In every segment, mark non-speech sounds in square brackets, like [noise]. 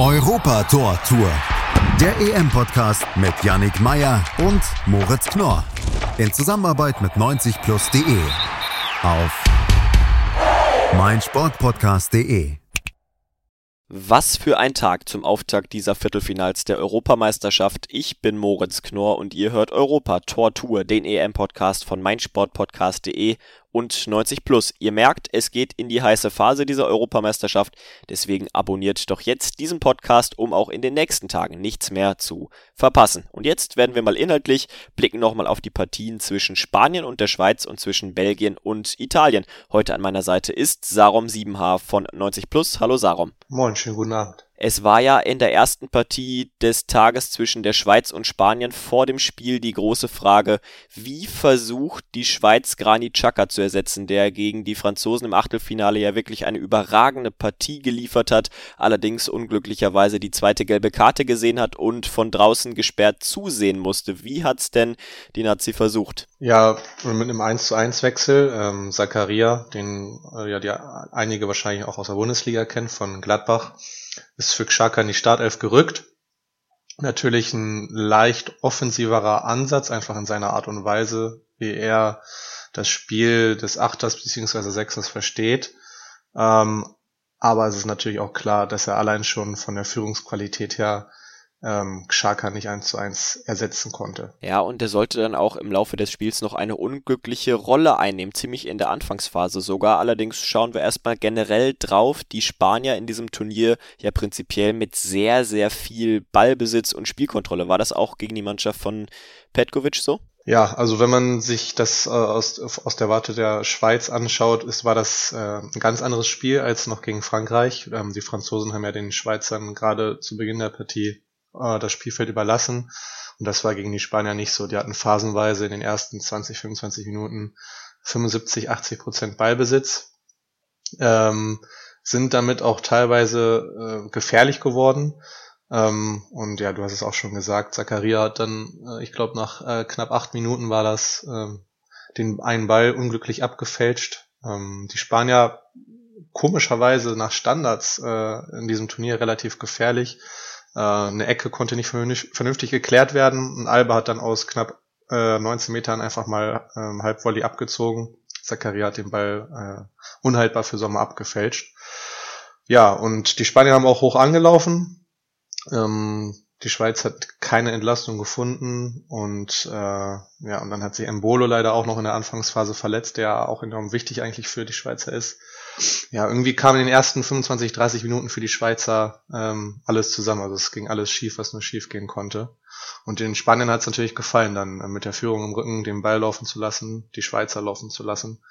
Europa Tor Tour. Der EM-Podcast mit Yannick Meyer und Moritz Knorr. In Zusammenarbeit mit 90plus.de. Auf meinsportpodcast.de. Was für ein Tag zum Auftakt dieser Viertelfinals der Europameisterschaft. Ich bin Moritz Knorr und ihr hört Europa Tor Tour, den EM-Podcast von meinsportpodcast.de und 90 Plus. Ihr merkt, es geht in die heiße Phase dieser Europameisterschaft, deswegen abonniert doch jetzt diesen Podcast, um auch in den nächsten Tagen nichts mehr zu verpassen. Und jetzt werden wir mal inhaltlich blicken nochmal auf die Partien zwischen Spanien und der Schweiz und zwischen Belgien und Italien. Heute an meiner Seite ist Sarom 7H von 90 Plus. Hallo Sarom. Moin, schönen guten Abend. Es war ja in der ersten Partie des Tages zwischen der Schweiz und Spanien vor dem Spiel die große Frage, wie versucht die Schweiz Granit Xhaka zu ersetzen, der gegen die Franzosen im Achtelfinale ja wirklich eine überragende Partie geliefert hat, allerdings unglücklicherweise die zweite gelbe Karte gesehen hat und von draußen gesperrt zusehen musste. Wie hat's denn die Nazi versucht? Ja, mit einem 1 zu 1 Wechsel, ähm, Zakaria, den äh, ja die einige wahrscheinlich auch aus der Bundesliga kennen, von Gladbach, ist für Xhaka in die Startelf gerückt. Natürlich ein leicht offensiverer Ansatz, einfach in seiner Art und Weise, wie er das Spiel des Achters bzw. Sechsers versteht. Ähm, aber es ist natürlich auch klar, dass er allein schon von der Führungsqualität her ähm, Xhaka nicht eins zu eins ersetzen konnte. Ja, und er sollte dann auch im Laufe des Spiels noch eine unglückliche Rolle einnehmen, ziemlich in der Anfangsphase sogar. Allerdings schauen wir erstmal generell drauf, die Spanier in diesem Turnier ja prinzipiell mit sehr, sehr viel Ballbesitz und Spielkontrolle. War das auch gegen die Mannschaft von Petkovic so? Ja, also wenn man sich das äh, aus, aus der Warte der Schweiz anschaut, ist, war das äh, ein ganz anderes Spiel als noch gegen Frankreich. Ähm, die Franzosen haben ja den Schweizern gerade zu Beginn der Partie äh, das Spielfeld überlassen. Und das war gegen die Spanier nicht so. Die hatten phasenweise in den ersten 20, 25 Minuten 75, 80 Prozent Ballbesitz. Ähm, sind damit auch teilweise äh, gefährlich geworden. Ähm, und ja, du hast es auch schon gesagt, Zakaria hat dann, äh, ich glaube, nach äh, knapp acht Minuten war das, äh, den einen Ball unglücklich abgefälscht. Ähm, die Spanier komischerweise nach Standards äh, in diesem Turnier relativ gefährlich. Äh, eine Ecke konnte nicht vernünftig geklärt werden. Und Alba hat dann aus knapp äh, 19 Metern einfach mal ähm, Halbvolley abgezogen. Zakaria hat den Ball äh, unhaltbar für Sommer abgefälscht. Ja, und die Spanier haben auch hoch angelaufen. Ähm, die Schweiz hat keine Entlastung gefunden und äh, ja, und dann hat sich Embolo leider auch noch in der Anfangsphase verletzt, der auch enorm wichtig eigentlich für die Schweizer ist ja, irgendwie kam in den ersten 25, 30 Minuten für die Schweizer ähm, alles zusammen. Also es ging alles schief, was nur schief gehen konnte. Und den Spaniern hat es natürlich gefallen, dann äh, mit der Führung im Rücken den Ball laufen zu lassen, die Schweizer laufen zu lassen.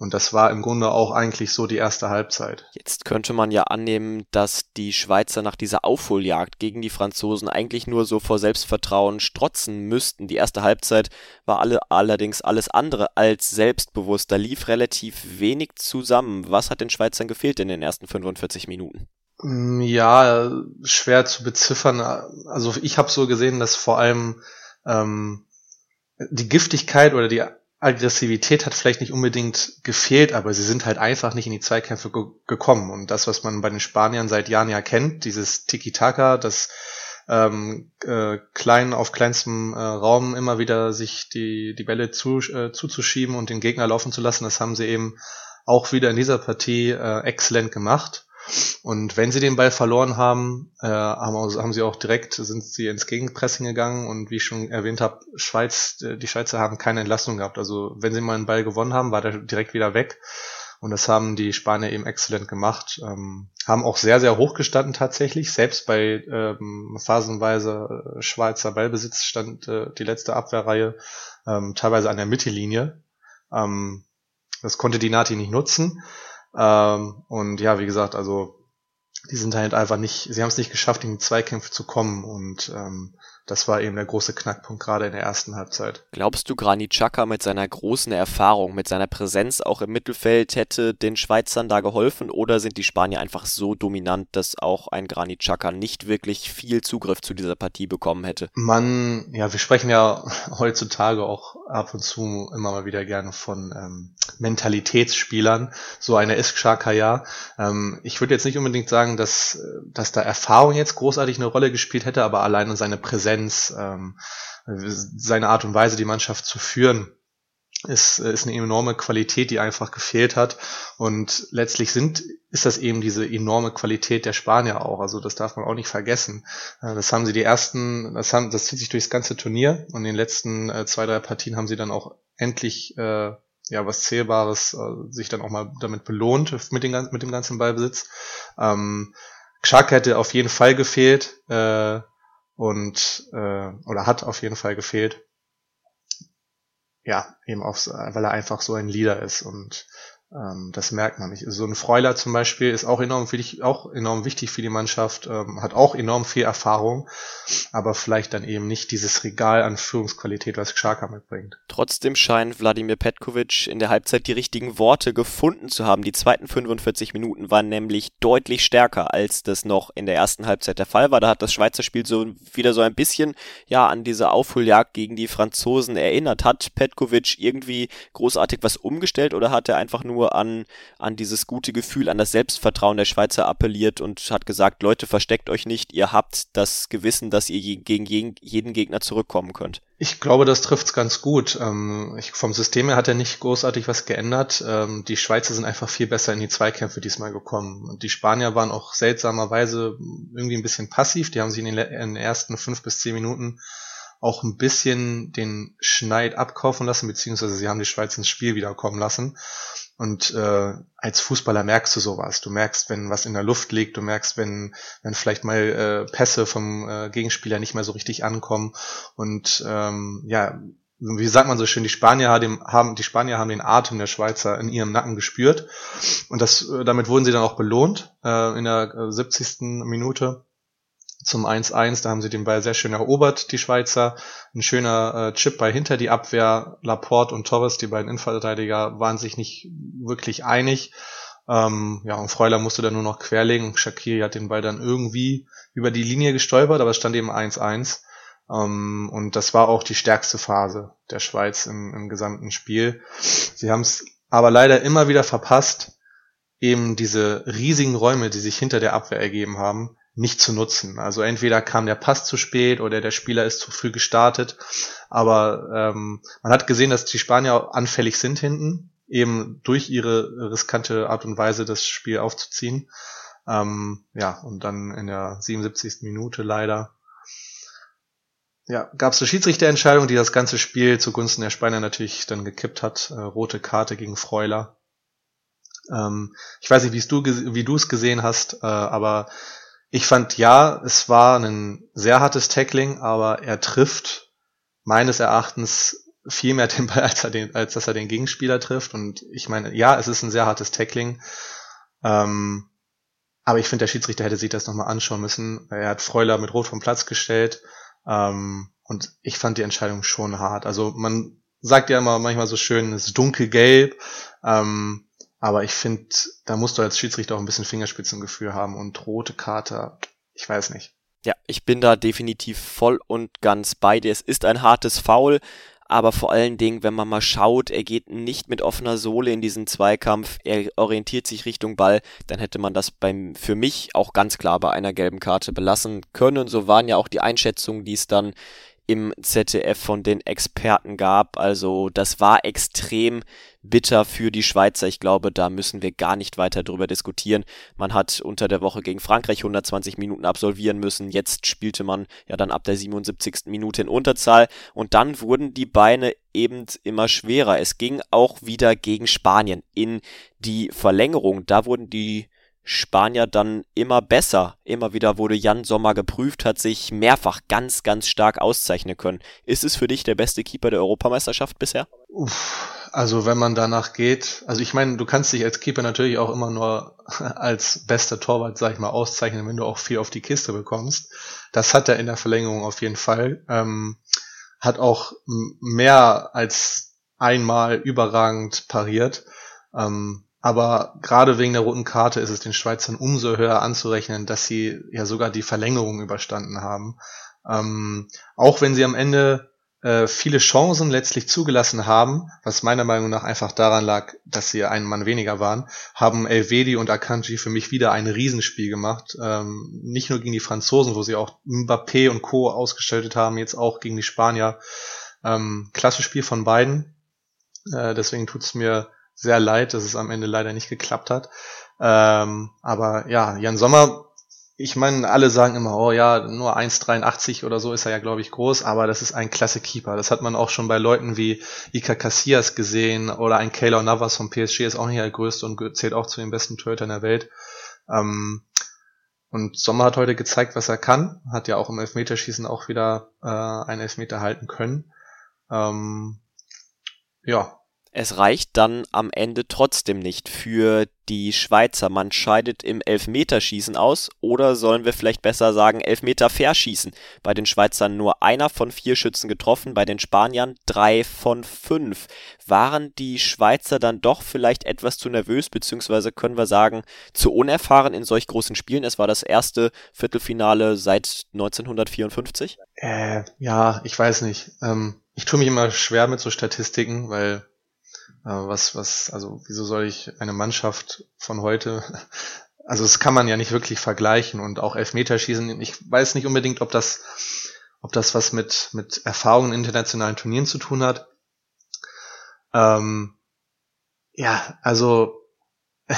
Und das war im Grunde auch eigentlich so die erste Halbzeit. Jetzt könnte man ja annehmen, dass die Schweizer nach dieser Aufholjagd gegen die Franzosen eigentlich nur so vor Selbstvertrauen strotzen müssten. Die erste Halbzeit war alle allerdings alles andere als selbstbewusst. Da lief relativ wenig zusammen. Was hat den Schweizern gefehlt in den ersten 45 Minuten? Mm, ja, schwer zu beziffern. Also ich habe so gesehen, dass vor allem ähm, die Giftigkeit oder die Aggressivität hat vielleicht nicht unbedingt gefehlt, aber sie sind halt einfach nicht in die Zweikämpfe ge gekommen. Und das, was man bei den Spaniern seit Jahren ja kennt, dieses Tiki-Taka, das ähm, äh, klein auf kleinstem äh, Raum immer wieder sich die, die Bälle zu, äh, zuzuschieben und den Gegner laufen zu lassen, das haben sie eben auch wieder in dieser Partie äh, exzellent gemacht. Und wenn sie den Ball verloren haben, äh, haben, haben, sie auch direkt, sind sie ins Gegenpressing gegangen und wie ich schon erwähnt habe, Schweiz, äh, die Schweizer haben keine Entlastung gehabt. Also wenn sie mal einen Ball gewonnen haben, war der direkt wieder weg. Und das haben die Spanier eben exzellent gemacht. Ähm, haben auch sehr, sehr hoch gestanden tatsächlich. Selbst bei ähm, phasenweise äh, Schweizer Ballbesitz stand äh, die letzte Abwehrreihe ähm, teilweise an der Mittellinie. Ähm, das konnte die Nati nicht nutzen. Ähm, und ja, wie gesagt, also die sind halt einfach nicht, sie haben es nicht geschafft, in die Zweikämpfe zu kommen und ähm, das war eben der große Knackpunkt gerade in der ersten Halbzeit. Glaubst du, Granit Xhaka mit seiner großen Erfahrung, mit seiner Präsenz auch im Mittelfeld hätte den Schweizern da geholfen oder sind die Spanier einfach so dominant, dass auch ein Granit Xhaka nicht wirklich viel Zugriff zu dieser Partie bekommen hätte? Man, ja, wir sprechen ja [laughs] heutzutage auch ab und zu immer mal wieder gerne von ähm, Mentalitätsspielern. So eine ist Shakaya. Ähm, ich würde jetzt nicht unbedingt sagen, dass, dass da Erfahrung jetzt großartig eine Rolle gespielt hätte, aber allein seine Präsenz, ähm, seine Art und Weise, die Mannschaft zu führen, ist, ist eine enorme Qualität, die einfach gefehlt hat. Und letztlich sind, ist das eben diese enorme Qualität der Spanier auch. Also das darf man auch nicht vergessen. Äh, das haben sie die ersten, das haben, das zieht sich durchs ganze Turnier und in den letzten äh, zwei, drei Partien haben sie dann auch endlich äh, ja was Zählbares äh, sich dann auch mal damit belohnt mit, den, mit dem ganzen Ballbesitz. Ähm, Xhaka hätte auf jeden Fall gefehlt äh, und äh, oder hat auf jeden Fall gefehlt ja, eben auch, weil er einfach so ein Leader ist und ähm, das merkt man nicht. So ein Freuler zum Beispiel ist auch enorm wichtig, auch enorm wichtig für die Mannschaft, ähm, hat auch enorm viel Erfahrung, aber vielleicht dann eben nicht dieses Regal an Führungsqualität, was Xhaka mitbringt. Trotzdem scheint Wladimir Petkovic in der Halbzeit die richtigen Worte gefunden zu haben. Die zweiten 45 Minuten waren nämlich deutlich stärker, als das noch in der ersten Halbzeit der Fall war. Da hat das Schweizer Spiel so wieder so ein bisschen ja an diese Aufholjagd gegen die Franzosen erinnert. Hat Petkovic irgendwie großartig was umgestellt oder hat er einfach nur nur an, an dieses gute Gefühl, an das Selbstvertrauen der Schweizer appelliert und hat gesagt, Leute, versteckt euch nicht, ihr habt das Gewissen, dass ihr gegen jeden Gegner zurückkommen könnt. Ich glaube, das trifft's ganz gut. Ähm, ich, vom System her hat er nicht großartig was geändert. Ähm, die Schweizer sind einfach viel besser in die Zweikämpfe diesmal gekommen. Und die Spanier waren auch seltsamerweise irgendwie ein bisschen passiv. Die haben sich in den, in den ersten fünf bis zehn Minuten auch ein bisschen den Schneid abkaufen lassen, beziehungsweise sie haben die Schweiz ins Spiel wiederkommen lassen. Und äh, als Fußballer merkst du sowas. Du merkst, wenn was in der Luft liegt, du merkst, wenn, wenn vielleicht mal äh, Pässe vom äh, Gegenspieler nicht mehr so richtig ankommen. Und ähm, ja, wie sagt man so schön, die Spanier haben, die Spanier haben den Atem der Schweizer in ihrem Nacken gespürt. Und das, äh, damit wurden sie dann auch belohnt äh, in der 70. Äh, Minute zum 1-1. Da haben sie den Ball sehr schön erobert, die Schweizer. Ein schöner äh, Chip bei hinter die Abwehr. Laporte und Torres, die beiden Innenverteidiger, waren sich nicht wirklich einig. Ähm, ja, und Freuler musste dann nur noch querlegen. Shakiri hat den Ball dann irgendwie über die Linie gestolpert, aber es stand eben 1-1. Ähm, und das war auch die stärkste Phase der Schweiz im, im gesamten Spiel. Sie haben es aber leider immer wieder verpasst, eben diese riesigen Räume, die sich hinter der Abwehr ergeben haben, nicht zu nutzen. Also entweder kam der Pass zu spät oder der Spieler ist zu früh gestartet. Aber ähm, man hat gesehen, dass die Spanier anfällig sind hinten, eben durch ihre riskante Art und Weise das Spiel aufzuziehen. Ähm, ja, und dann in der 77. Minute leider ja, gab es eine Schiedsrichterentscheidung, die das ganze Spiel zugunsten der Spanier natürlich dann gekippt hat. Äh, rote Karte gegen Freuler. Ähm, ich weiß nicht, wie du es gesehen hast, äh, aber ich fand ja, es war ein sehr hartes Tackling, aber er trifft meines Erachtens viel mehr den Ball, [laughs] als, er den, als dass er den Gegenspieler trifft. Und ich meine, ja, es ist ein sehr hartes Tackling. Ähm, aber ich finde, der Schiedsrichter hätte sich das nochmal anschauen müssen. Er hat Freuler mit Rot vom Platz gestellt. Ähm, und ich fand die Entscheidung schon hart. Also man sagt ja immer manchmal so schön, es ist dunkelgelb. Ähm, aber ich finde, da musst du als Schiedsrichter auch ein bisschen Fingerspitzengefühl haben und rote Karte, ich weiß nicht. Ja, ich bin da definitiv voll und ganz bei dir. Es ist ein hartes Foul, aber vor allen Dingen, wenn man mal schaut, er geht nicht mit offener Sohle in diesen Zweikampf, er orientiert sich Richtung Ball, dann hätte man das beim, für mich auch ganz klar bei einer gelben Karte belassen können. So waren ja auch die Einschätzungen, die es dann im ZDF von den Experten gab. Also das war extrem bitter für die Schweizer. Ich glaube, da müssen wir gar nicht weiter drüber diskutieren. Man hat unter der Woche gegen Frankreich 120 Minuten absolvieren müssen. Jetzt spielte man ja dann ab der 77. Minute in Unterzahl und dann wurden die Beine eben immer schwerer. Es ging auch wieder gegen Spanien in die Verlängerung. Da wurden die Spanier dann immer besser. Immer wieder wurde Jan Sommer geprüft, hat sich mehrfach ganz, ganz stark auszeichnen können. Ist es für dich der beste Keeper der Europameisterschaft bisher? Uff, also wenn man danach geht, also ich meine, du kannst dich als Keeper natürlich auch immer nur [laughs] als bester Torwart, sag ich mal, auszeichnen, wenn du auch viel auf die Kiste bekommst. Das hat er in der Verlängerung auf jeden Fall. Ähm, hat auch mehr als einmal überragend pariert. Ähm, aber gerade wegen der roten Karte ist es den Schweizern umso höher anzurechnen, dass sie ja sogar die Verlängerung überstanden haben. Ähm, auch wenn sie am Ende äh, viele Chancen letztlich zugelassen haben, was meiner Meinung nach einfach daran lag, dass sie einen Mann weniger waren, haben Elvedi und Akanji für mich wieder ein Riesenspiel gemacht. Ähm, nicht nur gegen die Franzosen, wo sie auch Mbappé und Co. ausgestellt haben, jetzt auch gegen die Spanier. Ähm, klasse Spiel von beiden. Äh, deswegen tut's mir sehr leid, dass es am Ende leider nicht geklappt hat. Ähm, aber ja, Jan Sommer ich meine, alle sagen immer, oh ja, nur 1,83 oder so ist er ja, glaube ich, groß, aber das ist ein klasse Keeper. Das hat man auch schon bei Leuten wie Ika Casillas gesehen oder ein Keylor Navas vom PSG ist auch nicht der größte und zählt auch zu den besten Torhütern der Welt. Ähm, und Sommer hat heute gezeigt, was er kann, hat ja auch im Elfmeterschießen auch wieder äh, einen Elfmeter halten können. Ähm, ja, es reicht dann am Ende trotzdem nicht für die Schweizer. Man scheidet im Elfmeterschießen aus oder sollen wir vielleicht besser sagen Elfmeter verschießen. Bei den Schweizern nur einer von vier Schützen getroffen, bei den Spaniern drei von fünf. Waren die Schweizer dann doch vielleicht etwas zu nervös, beziehungsweise können wir sagen, zu unerfahren in solch großen Spielen? Es war das erste Viertelfinale seit 1954? Äh, ja, ich weiß nicht. Ähm, ich tue mich immer schwer mit so Statistiken, weil was, was, also wieso soll ich eine Mannschaft von heute, [laughs] also das kann man ja nicht wirklich vergleichen und auch Elfmeterschießen, ich weiß nicht unbedingt, ob das, ob das was mit, mit Erfahrungen in internationalen Turnieren zu tun hat. Ähm, ja, also [laughs]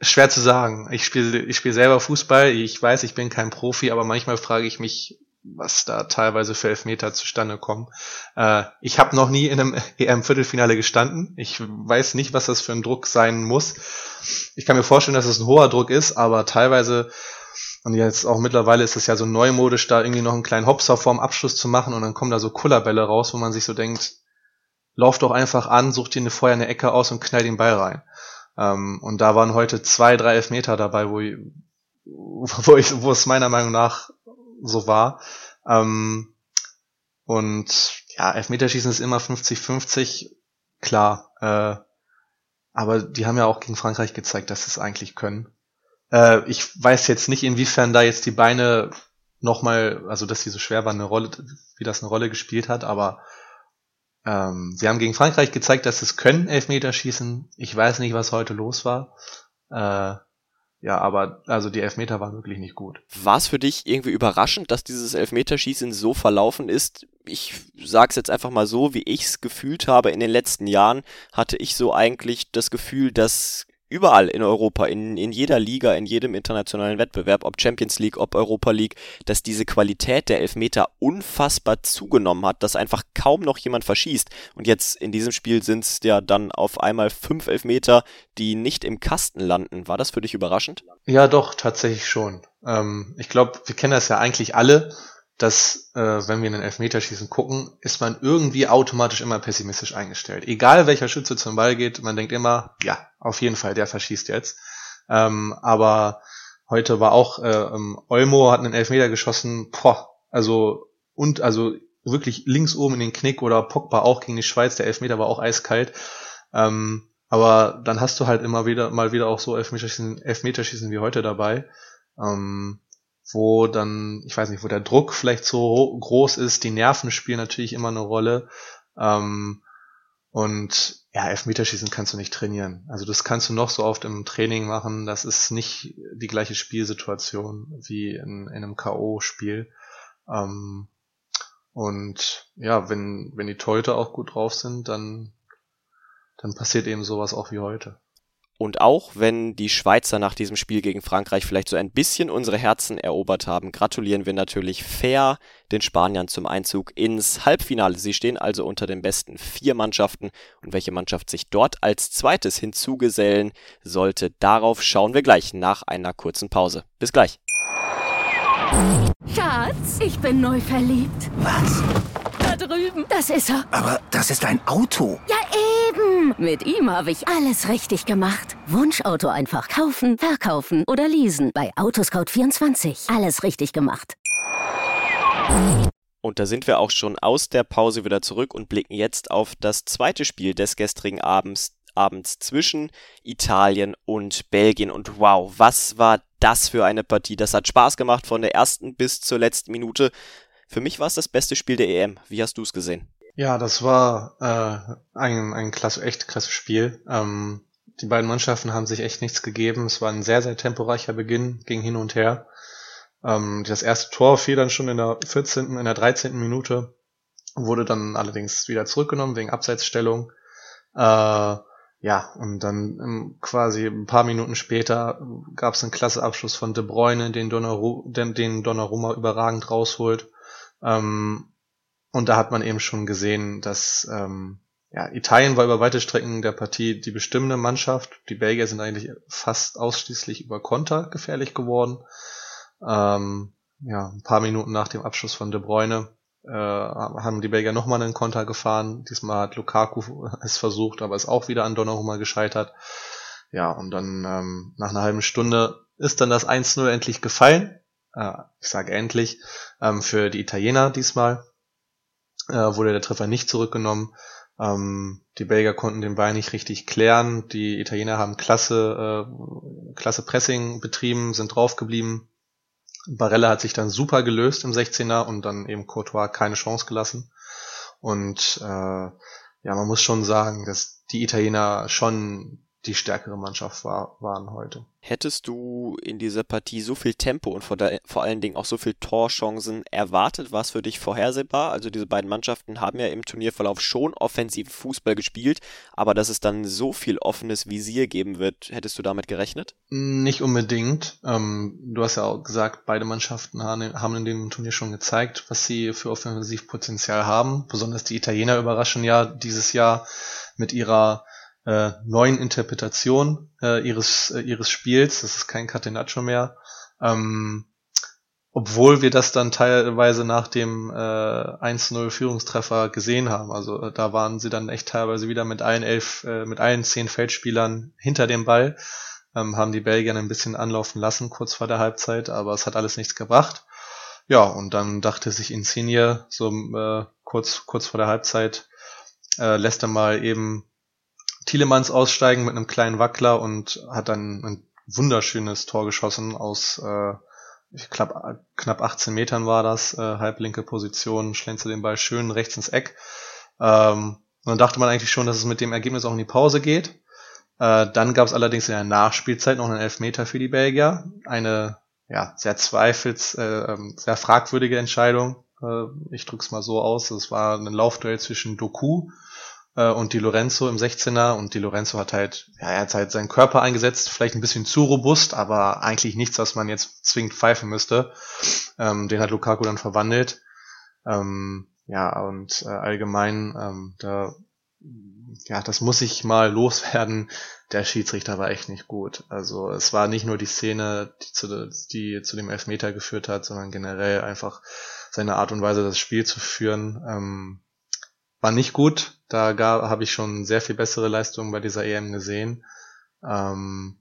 schwer zu sagen. Ich spiele ich spiele selber Fußball. Ich weiß, ich bin kein Profi, aber manchmal frage ich mich, was da teilweise für Elfmeter zustande kommen. Äh, ich habe noch nie in einem [laughs] EM-Viertelfinale gestanden. Ich weiß nicht, was das für ein Druck sein muss. Ich kann mir vorstellen, dass es ein hoher Druck ist, aber teilweise, und jetzt auch mittlerweile ist es ja so neumodisch, da irgendwie noch einen kleinen Hopser vorm Abschluss zu machen und dann kommen da so Kullerbälle raus, wo man sich so denkt, lauf doch einfach an, such dir eine, vorher eine Ecke aus und knall den Ball rein. Ähm, und da waren heute zwei, drei Elfmeter dabei, wo, ich, [laughs] wo, ich, wo es meiner Meinung nach so war. Ähm, und ja, Elfmeterschießen ist immer 50-50, klar. Äh, aber die haben ja auch gegen Frankreich gezeigt, dass sie es eigentlich können. Äh, ich weiß jetzt nicht, inwiefern da jetzt die Beine nochmal, also dass sie so schwer waren, eine Rolle, wie das eine Rolle gespielt hat, aber ähm, sie haben gegen Frankreich gezeigt, dass sie es können, Elfmeterschießen. Ich weiß nicht, was heute los war. Äh, ja, aber also die Elfmeter waren wirklich nicht gut. War es für dich irgendwie überraschend, dass dieses Elfmeterschießen so verlaufen ist? Ich sag's jetzt einfach mal so, wie ich's gefühlt habe in den letzten Jahren, hatte ich so eigentlich das Gefühl, dass überall in Europa, in, in jeder Liga, in jedem internationalen Wettbewerb, ob Champions League, ob Europa League, dass diese Qualität der Elfmeter unfassbar zugenommen hat, dass einfach kaum noch jemand verschießt. Und jetzt in diesem Spiel sind es ja dann auf einmal fünf Elfmeter, die nicht im Kasten landen. War das für dich überraschend? Ja, doch, tatsächlich schon. Ähm, ich glaube, wir kennen das ja eigentlich alle dass äh, wenn wir in den Elfmeterschießen gucken, ist man irgendwie automatisch immer pessimistisch eingestellt. Egal welcher Schütze zum Ball geht, man denkt immer, ja, auf jeden Fall, der verschießt jetzt. Ähm, aber heute war auch äh, ähm, Olmo hat einen Elfmeter geschossen, boah, also und also wirklich links oben in den Knick oder Pogba auch gegen die Schweiz, der Elfmeter war auch eiskalt. Ähm, aber dann hast du halt immer wieder mal wieder auch so Elfmeterschießen, Elfmeterschießen wie heute dabei. Ähm, wo dann, ich weiß nicht, wo der Druck vielleicht so groß ist, die Nerven spielen natürlich immer eine Rolle. Ähm, und ja, Elfmeterschießen kannst du nicht trainieren. Also das kannst du noch so oft im Training machen. Das ist nicht die gleiche Spielsituation wie in, in einem K.O.-Spiel. Ähm, und ja, wenn, wenn die Teute auch gut drauf sind, dann, dann passiert eben sowas auch wie heute. Und auch wenn die Schweizer nach diesem Spiel gegen Frankreich vielleicht so ein bisschen unsere Herzen erobert haben, gratulieren wir natürlich fair den Spaniern zum Einzug ins Halbfinale. Sie stehen also unter den besten vier Mannschaften und welche Mannschaft sich dort als zweites hinzugesellen sollte, darauf schauen wir gleich nach einer kurzen Pause. Bis gleich. Schatz, ich bin neu verliebt. Was? Da drüben. Das ist er. Aber das ist ein Auto. Ja, eben. Mit ihm habe ich alles richtig gemacht. Wunschauto einfach kaufen, verkaufen oder leasen. Bei Autoscout24. Alles richtig gemacht. Und da sind wir auch schon aus der Pause wieder zurück und blicken jetzt auf das zweite Spiel des gestrigen Abends, abends zwischen Italien und Belgien. Und wow, was war das für eine Partie? Das hat Spaß gemacht von der ersten bis zur letzten Minute. Für mich war es das beste Spiel der EM. Wie hast du es gesehen? Ja, das war äh, ein, ein klasse, echt klasse Spiel. Ähm, die beiden Mannschaften haben sich echt nichts gegeben. Es war ein sehr, sehr temporeicher Beginn, ging hin und her. Ähm, das erste Tor fiel dann schon in der 14., in der 13. Minute, wurde dann allerdings wieder zurückgenommen wegen Abseitsstellung. Äh, ja, und dann ähm, quasi ein paar Minuten später gab es einen klasse Abschluss von De Bruyne, den, Donnaru den, den Donnarumma überragend rausholt. Ähm, und da hat man eben schon gesehen, dass ähm, ja, Italien war über weite Strecken der Partie die bestimmende Mannschaft. Die Belgier sind eigentlich fast ausschließlich über Konter gefährlich geworden. Ähm, ja, ein paar Minuten nach dem Abschluss von De Bruyne äh, haben die Belgier nochmal einen Konter gefahren. Diesmal hat Lukaku es versucht, aber ist auch wieder an Donnarumma gescheitert. Ja, und dann ähm, nach einer halben Stunde ist dann das 1-0 endlich gefallen. Äh, ich sage endlich, ähm, für die Italiener diesmal. Äh, wurde der Treffer nicht zurückgenommen. Ähm, die Belgier konnten den Ball nicht richtig klären. Die Italiener haben klasse, äh, klasse Pressing betrieben, sind draufgeblieben. Barella hat sich dann super gelöst im 16er und dann eben Courtois keine Chance gelassen. Und äh, ja, man muss schon sagen, dass die Italiener schon die stärkere Mannschaft war, waren heute. Hättest du in dieser Partie so viel Tempo und vor, der, vor allen Dingen auch so viel Torchancen erwartet? War es für dich vorhersehbar? Also diese beiden Mannschaften haben ja im Turnierverlauf schon offensiv Fußball gespielt, aber dass es dann so viel offenes Visier geben wird, hättest du damit gerechnet? Nicht unbedingt. Ähm, du hast ja auch gesagt, beide Mannschaften haben in dem Turnier schon gezeigt, was sie für Offensivpotenzial haben. Besonders die Italiener überraschen ja dieses Jahr mit ihrer äh, neuen Interpretation äh, ihres, äh, ihres Spiels. Das ist kein Catenaccio mehr. Ähm, obwohl wir das dann teilweise nach dem äh, 1-0 Führungstreffer gesehen haben. Also äh, da waren sie dann echt teilweise wieder mit allen elf, äh, mit allen zehn Feldspielern hinter dem Ball, ähm, haben die Belgier ein bisschen anlaufen lassen kurz vor der Halbzeit, aber es hat alles nichts gebracht. Ja, und dann dachte sich Insigne so äh, kurz, kurz vor der Halbzeit, äh, lässt er mal eben Thielemanns aussteigen mit einem kleinen Wackler und hat dann ein wunderschönes Tor geschossen aus äh, ich glaube knapp 18 Metern war das, äh, halblinke Position, schlänzte den Ball schön rechts ins Eck. Ähm, und dann dachte man eigentlich schon, dass es mit dem Ergebnis auch in die Pause geht. Äh, dann gab es allerdings in der Nachspielzeit noch einen Elfmeter für die Belgier. Eine ja, sehr zweifels, äh, ähm, sehr fragwürdige Entscheidung. Äh, ich drück's mal so aus. Es war ein Laufduell zwischen Doku äh, und die Lorenzo im 16er und die Lorenzo hat halt, ja, er hat halt seinen Körper eingesetzt, vielleicht ein bisschen zu robust, aber eigentlich nichts, was man jetzt zwingend pfeifen müsste. Ähm, den hat Lukaku dann verwandelt. Ähm, ja, und äh, allgemein, ähm, da, ja, das muss ich mal loswerden. Der Schiedsrichter war echt nicht gut. Also es war nicht nur die Szene, die zu, die zu dem Elfmeter geführt hat, sondern generell einfach seine Art und Weise, das Spiel zu führen. Ähm, war nicht gut. Da habe ich schon sehr viel bessere Leistungen bei dieser EM gesehen. Ähm,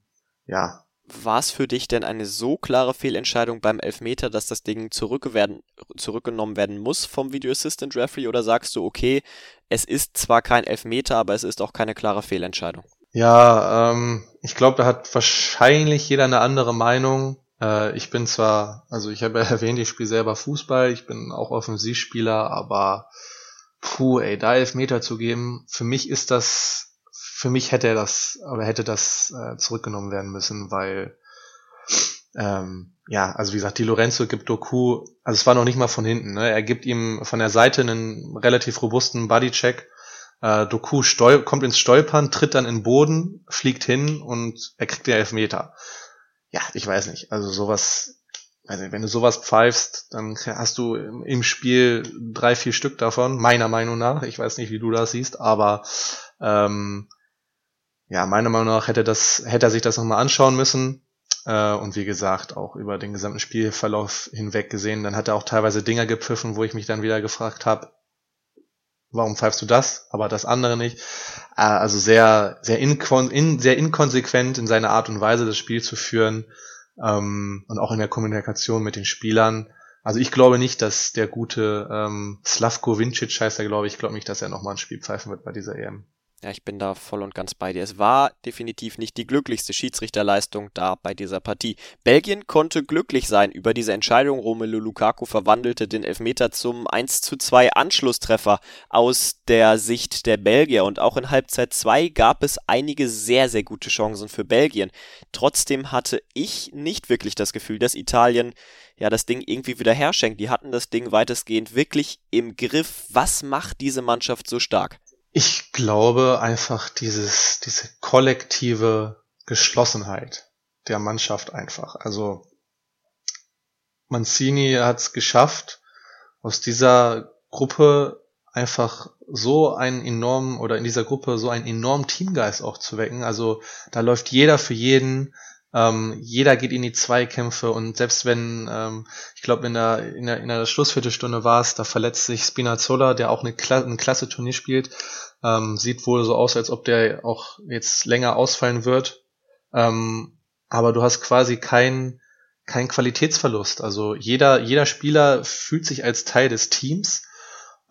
ja. War es für dich denn eine so klare Fehlentscheidung beim Elfmeter, dass das Ding zurückgewerden, zurückgenommen werden muss vom Video Assistant Referee oder sagst du, okay, es ist zwar kein Elfmeter, aber es ist auch keine klare Fehlentscheidung? Ja, ähm, ich glaube, da hat wahrscheinlich jeder eine andere Meinung. Äh, ich bin zwar, also ich habe ja [laughs] erwähnt, ich spiele selber Fußball, ich bin auch Offensivspieler, aber puh, ey, da Elfmeter zu geben, für mich ist das, für mich hätte er das, oder hätte das äh, zurückgenommen werden müssen, weil, ähm, ja, also wie gesagt, die Lorenzo gibt Doku, also es war noch nicht mal von hinten, ne? er gibt ihm von der Seite einen relativ robusten Bodycheck, äh, Doku stol kommt ins Stolpern, tritt dann in den Boden, fliegt hin und er kriegt den Elfmeter. Ja, ich weiß nicht, also sowas also wenn du sowas pfeifst, dann hast du im Spiel drei, vier Stück davon, meiner Meinung nach. Ich weiß nicht, wie du das siehst, aber ähm, ja, meiner Meinung nach hätte das, hätte er sich das nochmal anschauen müssen. Äh, und wie gesagt, auch über den gesamten Spielverlauf hinweg gesehen. Dann hat er auch teilweise Dinger gepfiffen, wo ich mich dann wieder gefragt habe, warum pfeifst du das, aber das andere nicht? Äh, also sehr, sehr, inkon in, sehr inkonsequent in seiner Art und Weise, das Spiel zu führen ähm, und auch in der Kommunikation mit den Spielern. Also ich glaube nicht, dass der gute ähm, Slavko Vincic heißt er, glaube ich, glaube nicht, dass er nochmal ein Spiel pfeifen wird bei dieser EM. Ja, ich bin da voll und ganz bei dir. Es war definitiv nicht die glücklichste Schiedsrichterleistung da bei dieser Partie. Belgien konnte glücklich sein über diese Entscheidung. Romelu Lukaku verwandelte den Elfmeter zum 1 zu 2 Anschlusstreffer aus der Sicht der Belgier. Und auch in Halbzeit 2 gab es einige sehr, sehr gute Chancen für Belgien. Trotzdem hatte ich nicht wirklich das Gefühl, dass Italien ja das Ding irgendwie wieder herschenkt. Die hatten das Ding weitestgehend wirklich im Griff. Was macht diese Mannschaft so stark? Ich glaube einfach dieses, diese kollektive Geschlossenheit der Mannschaft einfach. Also Mancini hat es geschafft, aus dieser Gruppe einfach so einen enormen oder in dieser Gruppe so einen enormen Teamgeist auch zu wecken. Also da läuft jeder für jeden, ähm, jeder geht in die Zweikämpfe und selbst wenn, ähm, ich glaube in der, in der in der Schlussviertelstunde war es, da verletzt sich Spinazzola, der auch eine, Kla ein klasse Turnier spielt, ähm, sieht wohl so aus, als ob der auch jetzt länger ausfallen wird. Ähm, aber du hast quasi kein kein Qualitätsverlust. Also jeder jeder Spieler fühlt sich als Teil des Teams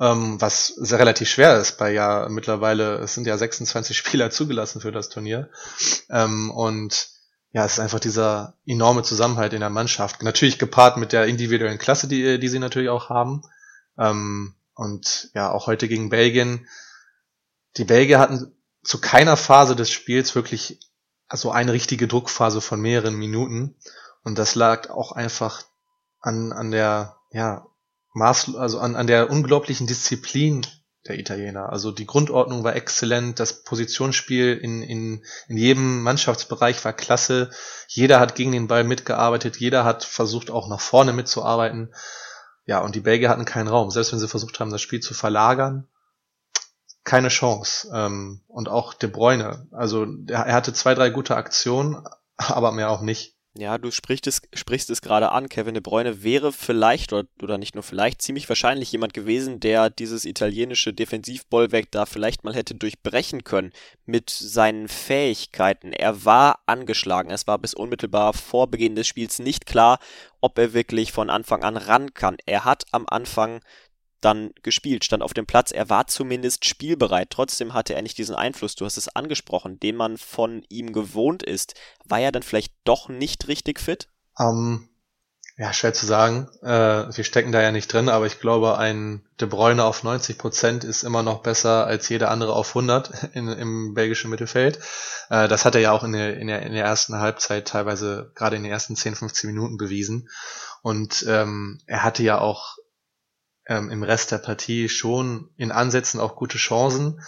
ähm, was sehr relativ schwer ist bei ja mittlerweile, es sind ja 26 [laughs] Spieler zugelassen für das Turnier. Ähm, und ja, es ist einfach dieser enorme Zusammenhalt in der Mannschaft. Natürlich gepaart mit der individuellen Klasse, die, die sie natürlich auch haben. Ähm, und ja, auch heute gegen Belgien. Die Belgier hatten zu keiner Phase des Spiels wirklich so eine richtige Druckphase von mehreren Minuten. Und das lag auch einfach an, an der, ja, Maß, also an, an der unglaublichen Disziplin der Italiener. Also die Grundordnung war exzellent, das Positionsspiel in, in, in jedem Mannschaftsbereich war klasse. Jeder hat gegen den Ball mitgearbeitet, jeder hat versucht auch nach vorne mitzuarbeiten. Ja, und die Belgier hatten keinen Raum. Selbst wenn sie versucht haben, das Spiel zu verlagern, keine Chance. Ähm, und auch De Bruyne. Also er hatte zwei, drei gute Aktionen, [laughs] aber mehr auch nicht. Ja, du sprichst es, sprichst es gerade an. Kevin de Bruyne wäre vielleicht oder, oder nicht nur vielleicht ziemlich wahrscheinlich jemand gewesen, der dieses italienische Defensivbollwerk da vielleicht mal hätte durchbrechen können mit seinen Fähigkeiten. Er war angeschlagen. Es war bis unmittelbar vor Beginn des Spiels nicht klar, ob er wirklich von Anfang an ran kann. Er hat am Anfang dann gespielt, stand auf dem Platz. Er war zumindest spielbereit. Trotzdem hatte er nicht diesen Einfluss, du hast es angesprochen, den man von ihm gewohnt ist. War er dann vielleicht doch nicht richtig fit? Um, ähm, ja, schwer zu sagen. Äh, wir stecken da ja nicht drin, aber ich glaube, ein De Bruyne auf 90 Prozent ist immer noch besser als jeder andere auf 100 [laughs] in, im belgischen Mittelfeld. Äh, das hat er ja auch in der, in, der, in der ersten Halbzeit teilweise gerade in den ersten 10, 15 Minuten bewiesen. Und ähm, er hatte ja auch ähm, im Rest der Partie schon in Ansätzen auch gute Chancen.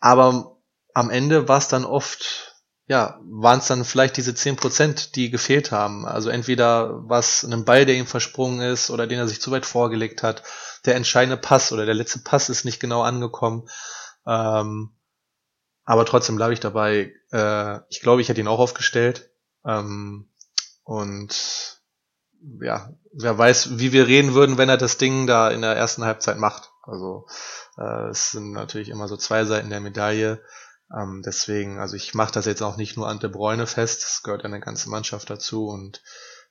Aber am Ende war es dann oft, ja, waren es dann vielleicht diese zehn Prozent, die gefehlt haben. Also entweder was einem Ball, der ihm versprungen ist oder den er sich zu weit vorgelegt hat, der entscheidende Pass oder der letzte Pass ist nicht genau angekommen. Ähm, aber trotzdem bleibe ich dabei. Äh, ich glaube, ich hätte ihn auch aufgestellt. Ähm, und ja, wer weiß, wie wir reden würden, wenn er das Ding da in der ersten Halbzeit macht. Also äh, es sind natürlich immer so zwei Seiten der Medaille. Ähm, deswegen, also ich mache das jetzt auch nicht nur an De Bruyne fest, es gehört eine ganze Mannschaft dazu und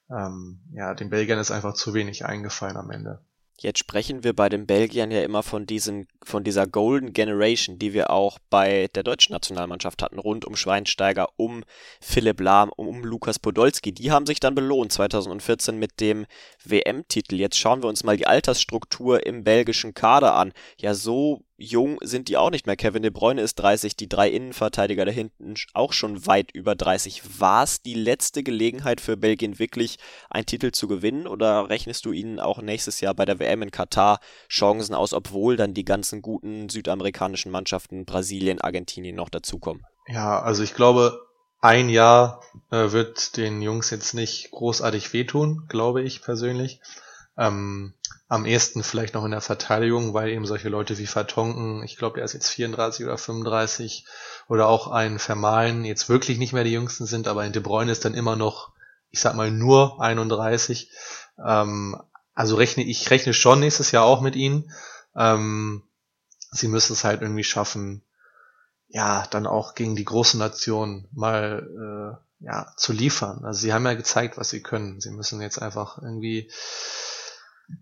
ähm, ja, den Belgiern ist einfach zu wenig eingefallen am Ende. Jetzt sprechen wir bei den Belgiern ja immer von diesen, von dieser Golden Generation, die wir auch bei der deutschen Nationalmannschaft hatten, rund um Schweinsteiger, um Philipp Lahm, um, um Lukas Podolski. Die haben sich dann belohnt 2014 mit dem WM-Titel. Jetzt schauen wir uns mal die Altersstruktur im belgischen Kader an. Ja, so jung sind die auch nicht mehr. Kevin De Bruyne ist 30, die drei Innenverteidiger da hinten auch schon weit über 30. War es die letzte Gelegenheit für Belgien wirklich einen Titel zu gewinnen oder rechnest du ihnen auch nächstes Jahr bei der WM in Katar Chancen aus, obwohl dann die ganzen guten südamerikanischen Mannschaften Brasilien, Argentinien noch dazukommen? Ja, also ich glaube, ein Jahr äh, wird den Jungs jetzt nicht großartig wehtun, glaube ich persönlich. Ähm, am ehesten vielleicht noch in der Verteidigung, weil eben solche Leute wie Vertonken, ich glaube, der ist jetzt 34 oder 35, oder auch ein Vermalen jetzt wirklich nicht mehr die jüngsten sind, aber ein De Bruyne ist dann immer noch, ich sag mal, nur 31. Ähm, also rechne ich rechne schon nächstes Jahr auch mit ihnen. Ähm, sie müssen es halt irgendwie schaffen, ja, dann auch gegen die großen Nationen mal äh, ja, zu liefern. Also sie haben ja gezeigt, was sie können. Sie müssen jetzt einfach irgendwie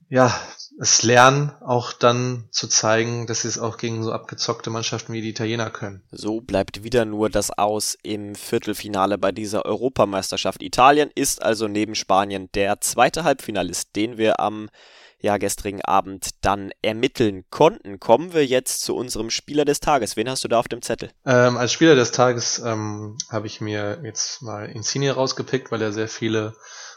ja, es lernen, auch dann zu zeigen, dass sie es auch gegen so abgezockte Mannschaften wie die Italiener können. So bleibt wieder nur das Aus im Viertelfinale bei dieser Europameisterschaft. Italien ist also neben Spanien der zweite Halbfinalist, den wir am ja, gestrigen Abend dann ermitteln konnten. Kommen wir jetzt zu unserem Spieler des Tages. Wen hast du da auf dem Zettel? Ähm, als Spieler des Tages ähm, habe ich mir jetzt mal Insigne rausgepickt, weil er sehr viele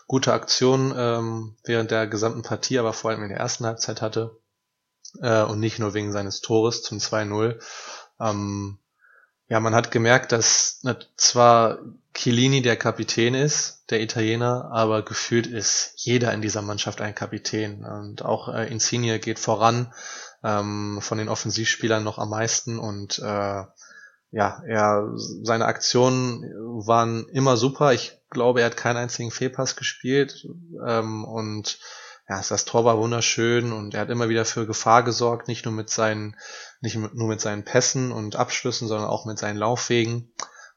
gute Aktionen ähm, während der gesamten Partie, aber vor allem in der ersten Halbzeit hatte. Äh, und nicht nur wegen seines Tores zum 2-0. Ähm, ja, man hat gemerkt, dass na, zwar Chiellini der Kapitän ist, der Italiener, aber gefühlt ist jeder in dieser Mannschaft ein Kapitän. Und auch äh, Insigne geht voran, ähm, von den Offensivspielern noch am meisten und äh, ja, er, seine Aktionen waren immer super. Ich glaube, er hat keinen einzigen Fehlpass gespielt. Ähm, und ja, das Tor war wunderschön und er hat immer wieder für Gefahr gesorgt, nicht nur mit seinen, nicht nur mit seinen Pässen und Abschlüssen, sondern auch mit seinen Laufwegen.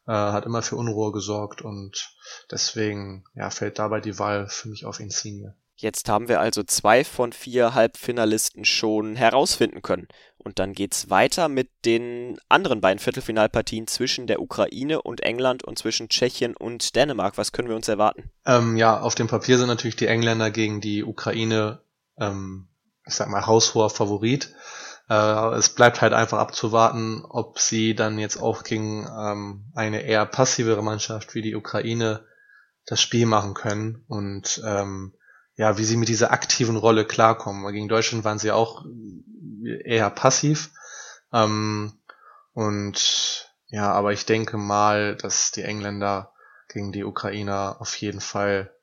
Äh, hat immer für Unruhe gesorgt und deswegen ja, fällt dabei die Wahl für mich auf Insigne. Jetzt haben wir also zwei von vier Halbfinalisten schon herausfinden können. Und dann geht's weiter mit den anderen beiden Viertelfinalpartien zwischen der Ukraine und England und zwischen Tschechien und Dänemark. Was können wir uns erwarten? Ähm, ja, auf dem Papier sind natürlich die Engländer gegen die Ukraine, ähm, ich sag mal, haushoher Favorit. Äh, es bleibt halt einfach abzuwarten, ob sie dann jetzt auch gegen ähm, eine eher passivere Mannschaft wie die Ukraine das Spiel machen können. Und ähm, ja, wie sie mit dieser aktiven Rolle klarkommen. Gegen Deutschland waren sie auch eher passiv. Ähm, und ja, aber ich denke mal, dass die Engländer gegen die Ukrainer auf jeden Fall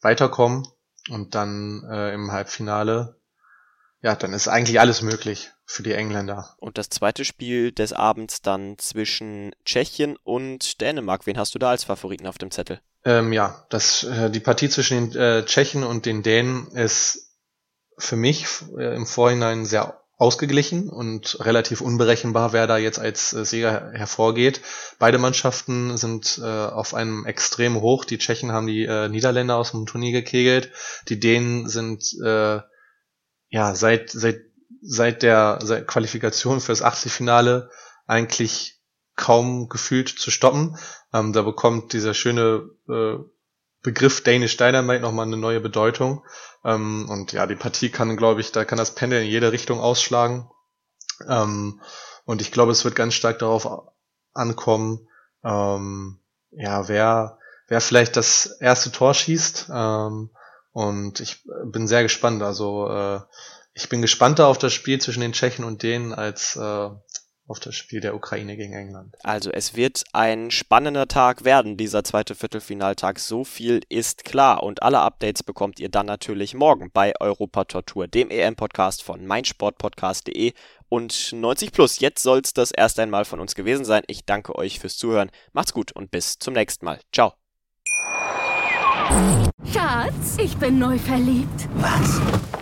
weiterkommen und dann äh, im Halbfinale, ja, dann ist eigentlich alles möglich für die Engländer. Und das zweite Spiel des Abends dann zwischen Tschechien und Dänemark. Wen hast du da als Favoriten auf dem Zettel? Ähm, ja, das, äh, die Partie zwischen den äh, Tschechen und den Dänen ist für mich äh, im Vorhinein sehr ausgeglichen und relativ unberechenbar, wer da jetzt als äh, Sieger hervorgeht. Beide Mannschaften sind äh, auf einem extrem hoch. Die Tschechen haben die äh, Niederländer aus dem Turnier gekegelt. Die Dänen sind ja seit seit seit der seit Qualifikation fürs Achtelfinale eigentlich kaum gefühlt zu stoppen. Ähm, da bekommt dieser schöne äh, Begriff Danish Dynamite nochmal eine neue Bedeutung. Ähm, und ja, die Partie kann, glaube ich, da kann das Pendel in jede Richtung ausschlagen. Ähm, und ich glaube, es wird ganz stark darauf ankommen, ähm, ja, wer, wer vielleicht das erste Tor schießt. Ähm, und ich bin sehr gespannt. Also äh, ich bin gespannter auf das Spiel zwischen den Tschechen und denen als äh, auf das Spiel der Ukraine gegen England. Also es wird ein spannender Tag werden, dieser zweite Viertelfinaltag. So viel ist klar. Und alle Updates bekommt ihr dann natürlich morgen bei Europa Tortur, dem EM-Podcast von meinsportpodcast.de und 90 Plus. Jetzt soll es das erst einmal von uns gewesen sein. Ich danke euch fürs Zuhören. Macht's gut und bis zum nächsten Mal. Ciao. Schatz, ich bin neu verliebt. Was?